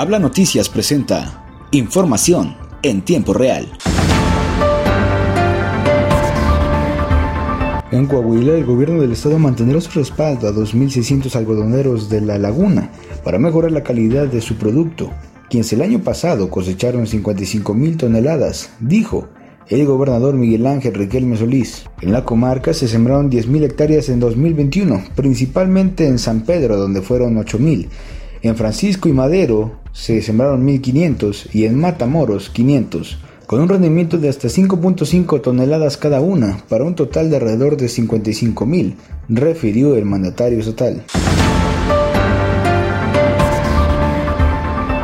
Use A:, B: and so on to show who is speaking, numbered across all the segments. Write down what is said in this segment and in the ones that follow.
A: Habla Noticias presenta información en tiempo real.
B: En Coahuila, el gobierno del estado mantendrá su respaldo a 2.600 algodoneros de la laguna para mejorar la calidad de su producto, quienes el año pasado cosecharon 55.000 toneladas, dijo el gobernador Miguel Ángel Riquelme Solís. En la comarca se sembraron 10.000 hectáreas en 2021, principalmente en San Pedro, donde fueron 8.000. En Francisco y Madero se sembraron 1.500 y en Matamoros 500, con un rendimiento de hasta 5.5 toneladas cada una, para un total de alrededor de 55.000, refirió el mandatario estatal.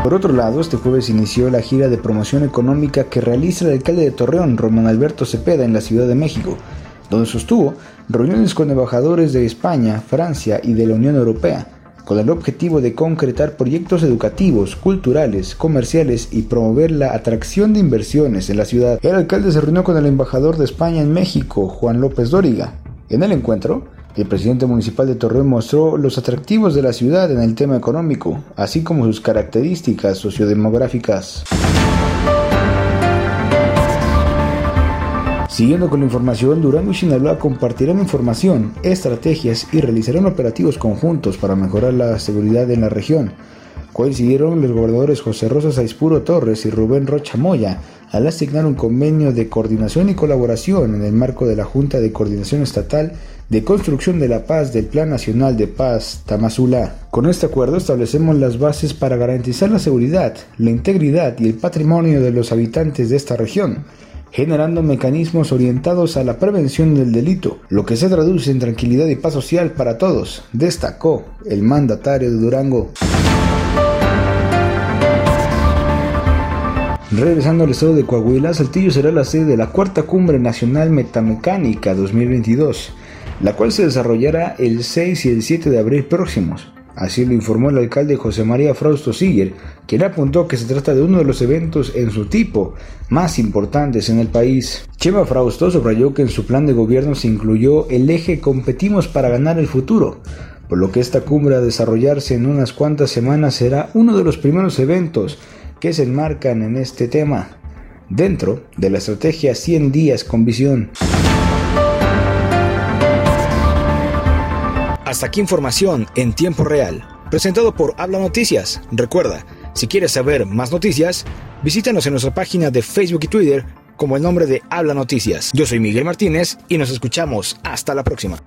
B: Por otro lado, este jueves inició la gira de promoción económica que realiza el alcalde de Torreón, Román Alberto Cepeda, en la Ciudad de México, donde sostuvo reuniones con embajadores de España, Francia y de la Unión Europea, con el objetivo de concretar proyectos educativos, culturales, comerciales y promover la atracción de inversiones en la ciudad. El alcalde se reunió con el embajador de España en México, Juan López Dóriga. En el encuentro, el presidente municipal de Torreón mostró los atractivos de la ciudad en el tema económico, así como sus características sociodemográficas. Siguiendo con la información, Durango y Sinaloa compartirán información, estrategias y realizarán operativos conjuntos para mejorar la seguridad en la región coincidieron los gobernadores José Rosa Saispuro Torres y Rubén Rocha Moya al asignar un convenio de coordinación y colaboración en el marco de la Junta de Coordinación Estatal de Construcción de la Paz del Plan Nacional de Paz Tamazula. Con este acuerdo establecemos las bases para garantizar la seguridad, la integridad y el patrimonio de los habitantes de esta región generando mecanismos orientados a la prevención del delito, lo que se traduce en tranquilidad y paz social para todos, destacó el mandatario de Durango. Regresando al estado de Coahuila, Saltillo será la sede de la cuarta cumbre nacional metamecánica 2022, la cual se desarrollará el 6 y el 7 de abril próximos. Así lo informó el alcalde José María Frausto Siller, quien apuntó que se trata de uno de los eventos en su tipo más importantes en el país. Chema Frausto subrayó que en su plan de gobierno se incluyó el eje Competimos para ganar el futuro, por lo que esta cumbre a desarrollarse en unas cuantas semanas será uno de los primeros eventos que se enmarcan en este tema, dentro de la estrategia 100 días con visión.
A: Hasta aquí información en tiempo real, presentado por Habla Noticias. Recuerda, si quieres saber más noticias, visítanos en nuestra página de Facebook y Twitter como el nombre de Habla Noticias. Yo soy Miguel Martínez y nos escuchamos hasta la próxima.